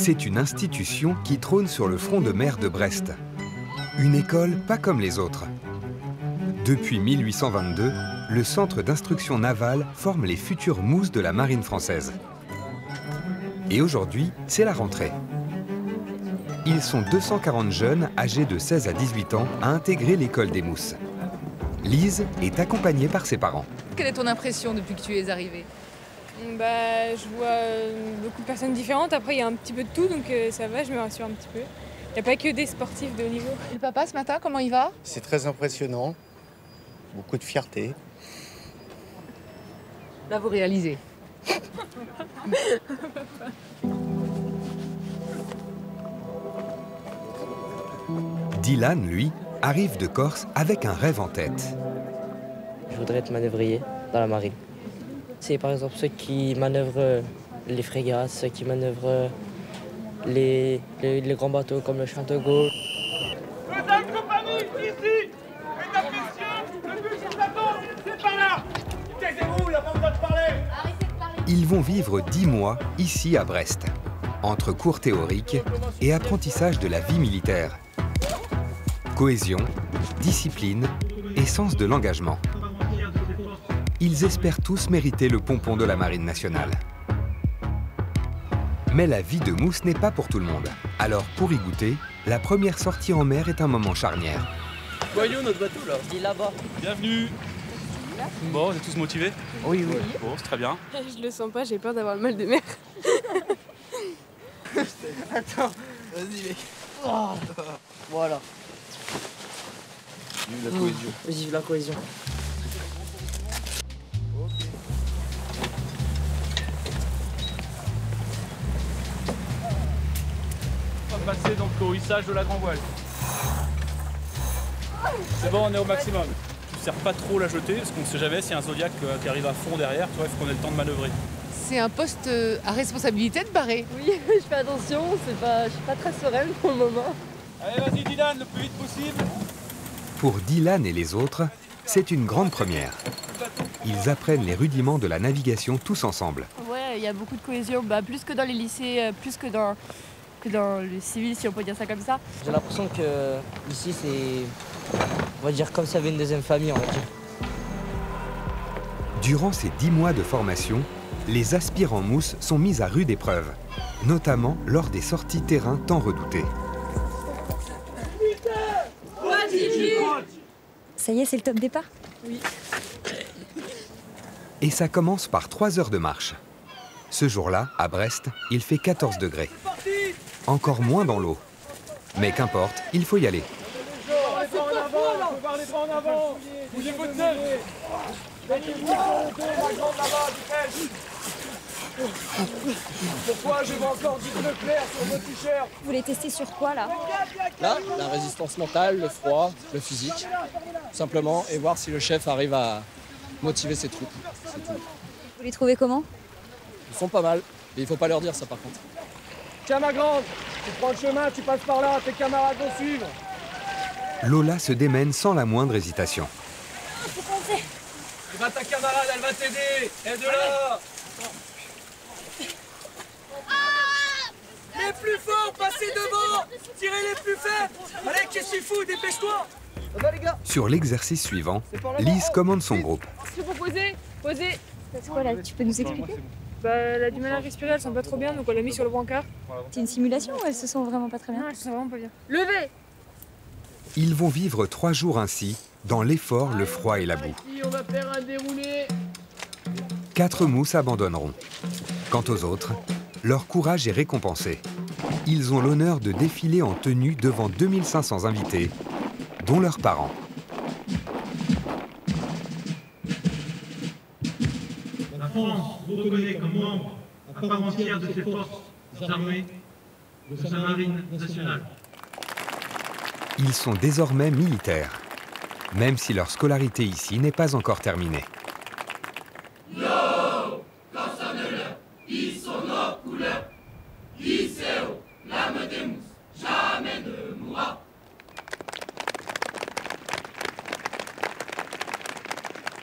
C'est une institution qui trône sur le front de mer de Brest. Une école pas comme les autres. Depuis 1822, le centre d'instruction navale forme les futures mousses de la marine française. Et aujourd'hui, c'est la rentrée. Ils sont 240 jeunes âgés de 16 à 18 ans à intégrer l'école des mousses. Lise est accompagnée par ses parents. Quelle est ton impression depuis que tu es arrivée? Bah, Je vois euh, beaucoup de personnes différentes. Après, il y a un petit peu de tout, donc euh, ça va, je me rassure un petit peu. Il n'y a pas que des sportifs de haut niveau. Et le papa, ce matin, comment il va? C'est très impressionnant. Beaucoup de fierté. Là, vous réalisez. Dylan, lui, arrive de Corse avec un rêve en tête. Je voudrais être manœuvrier dans la marine. C'est par exemple ceux qui manœuvrent les frégates, ceux qui manœuvrent les, les, les grands bateaux comme le Chantegot. Mesdames, compagnie, ici Mesdames, messieurs, le but du plateau, c'est par là Taisez-vous, il n'y a pas besoin de parler Ils vont vivre dix mois ici à Brest, entre cours théoriques et apprentissage de la vie militaire. Cohésion, discipline et sens de l'engagement. Ils espèrent tous mériter le pompon de la Marine nationale. Mais la vie de mousse n'est pas pour tout le monde. Alors pour y goûter, la première sortie en mer est un moment charnière. Voyons notre bateau là. Il est là-bas. Bienvenue. Bon, vous êtes tous motivés Oui, oui. Bon, c'est très bien. Je le sens pas, j'ai peur d'avoir le mal de mer. Attends, vas-y mec. Oh. Voilà. Vive la cohésion. Vive la cohésion. Passer donc au hissage de la grand voile. C'est bon, on est au maximum. Tu ne sers pas trop la jeter, parce qu'on ne sait jamais s'il y a un Zodiac euh, qui arrive à fond derrière, tu vois, il faut qu'on ait le temps de manœuvrer. C'est un poste euh, à responsabilité de barrer. Oui, je fais attention, c'est pas, je suis pas très sereine pour le moment. Allez, vas-y Dylan, le plus vite possible. Pour Dylan et les autres, c'est une grande première. Ils apprennent les rudiments de la navigation tous ensemble. Ouais, il y a beaucoup de cohésion, bah, plus que dans les lycées, euh, plus que dans, que dans le civil, si on peut dire ça comme ça. J'ai l'impression que ici c'est. On va dire comme ça avait une deuxième famille, on va dire. Durant ces dix mois de formation, les aspirants mousses sont mis à rude épreuve, notamment lors des sorties terrain tant redoutées. Ça y est, c'est le top départ? Et ça commence par trois heures de marche. Ce jour-là, à Brest, il fait 14 degrés. Encore moins dans l'eau. Mais qu'importe, il faut y aller. en avant Bougez votre tête Pourquoi je vois encore du bleu clair sur vos t-shirts Vous voulez tester sur quoi là Là, la résistance mentale, le froid, le physique, simplement, et voir si le chef arrive à motiver ses troupes. Tout. Vous les trouvez comment Ils sont pas mal, mais il faut pas leur dire ça par contre. Tiens ma grande, tu prends le chemin, tu passes par là, tes camarades vont suivre. Lola se démène sans la moindre hésitation. Eh ben, ta camarade, elle va t'aider. Aide-la Les plus forts, passez devant. Tirez les plus faibles. Allez, qu'est-ce qu'il fout? Dépêche-toi. Sur l'exercice suivant, Lise commande son groupe. C'est quoi là Tu peux nous expliquer? Bah, elle a du mal à respirer, elle sent pas trop bien, donc on l'a mis sur le brancard. C'est une simulation ou elles se sentent vraiment pas très bien Non, elle se sent vraiment pas bien. Levez Ils vont vivre trois jours ainsi, dans l'effort, le froid et la boue. On va faire un déroulé Quatre mousses abandonneront. Quant aux autres, leur courage est récompensé. Ils ont l'honneur de défiler en tenue devant 2500 invités, dont leurs parents. France reconnaît comme membre à part entière de ses forces armées de sa marine nationale. Ils sont désormais militaires, même si leur scolarité ici n'est pas encore terminée.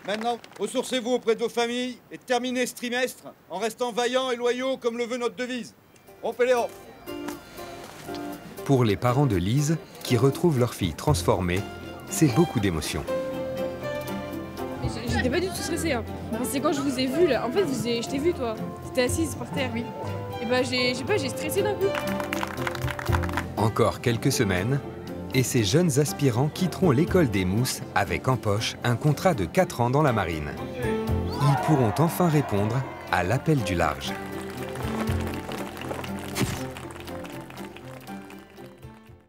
Maintenant, ressourcez-vous auprès de vos familles et terminez ce trimestre en restant vaillants et loyaux comme le veut notre devise. Rompez les rangs Pour les parents de Lise, qui retrouvent leur fille transformée, c'est beaucoup d'émotions. J'étais pas du tout stressée. Hein. C'est quand je vous ai vu là. En fait, vous avez- je t'ai vu toi. T'étais assise par terre. Oui. Et bah j'ai, je sais pas, j'ai stressé d'un coup. Encore quelques semaines, et ces jeunes aspirants quitteront l'école des mousses avec en poche un contrat de 4 ans dans la marine. Ils pourront enfin répondre à l'appel du large.